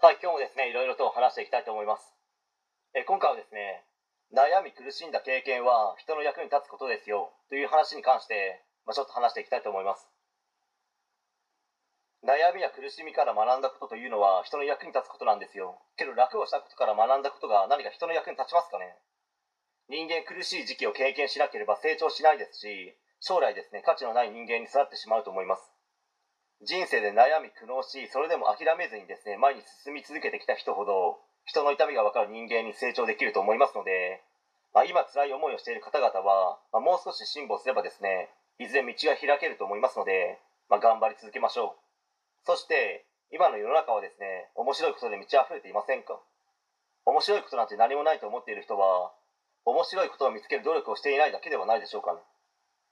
はい、今日もですね、いろいろと話していきたいと思います。え今回はですね、悩み苦しんだ経験は人の役に立つことですよという話に関して、まあ、ちょっと話していきたいと思います。悩みや苦しみから学んだことというのは人の役に立つことなんですよ。けど楽をしたことから学んだことが何か人の役に立ちますかね？人間苦しい時期を経験しなければ成長しないですし、将来ですね、価値のない人間に育ってしまうと思います。人生で悩み苦悩しそれでも諦めずにですね前に進み続けてきた人ほど人の痛みが分かる人間に成長できると思いますので、まあ、今辛い思いをしている方々は、まあ、もう少し辛抱すればですねいずれ道が開けると思いますので、まあ、頑張り続けましょう。そして今の世の中はですね面白いことで満ち溢れていませんか？面白いことなんて何もないと思っている人は面白いことを見つける努力をしていないだけではないでしょうかね。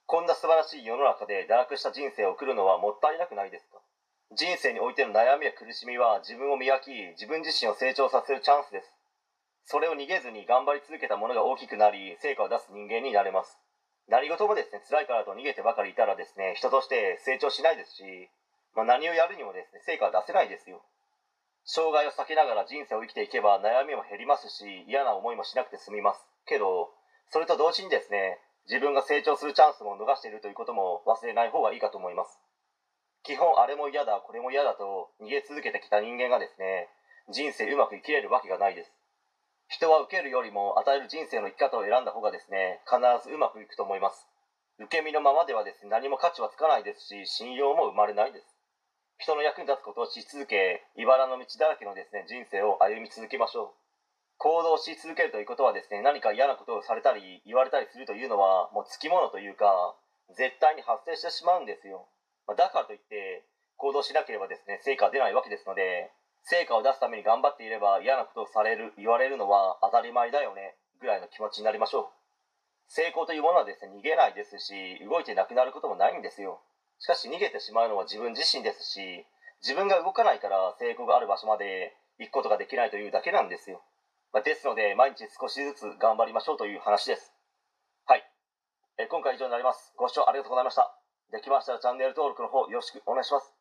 こんな素晴らしい世の中で堕落した人生を送るのはもったいなくないですか？人生においての悩みや苦しみは自分を磨き自分自身を成長させるチャンスです。それを逃げずに頑張り続けたものが大きくなり成果を出す人間になれます。何事もですね辛いからと逃げてばかりいたらですね人として成長しないですし、まあ、何をやるにもですね成果は出せないですよ。障害を避けながら人生を生きていけば悩みも減りますし嫌な思いもしなくて済みます。けどそれと同時にですね自分が成長するチャンスも逃しているということも忘れない方がいいかと思います。基本あれも嫌だこれも嫌だと逃げ続けてきた人間がですね人生うまく生きれるわけがないです。人は受けるよりも与える人生の生き方を選んだ方がですね必ずうまくいくと思います。受け身のままではですね何も価値はつかないですし信用も生まれないです。人の役に立つことをし続け茨の道だらけのですね人生を歩み続けましょう。行動し続けるということはですね何か嫌なことをされたり言われたりするというのはもうつきものというか絶対に発生してしまうんですよ。だからといって行動しなければですね成果は出ないわけですので成果を出すために頑張っていれば嫌なことをされる言われるのは当たり前だよねぐらいの気持ちになりましょう。成功というものはですね逃げないですし動いてなくなることもないんですよ。しかし逃げてしまうのは自分自身ですし自分が動かないから成功がある場所まで行くことができないというだけなんですよ。まあ、ですので毎日少しずつ頑張りましょうという話です。はい、え今回以上になります。ご視聴ありがとうございました。できましたらチャンネル登録の方よろしくお願いします。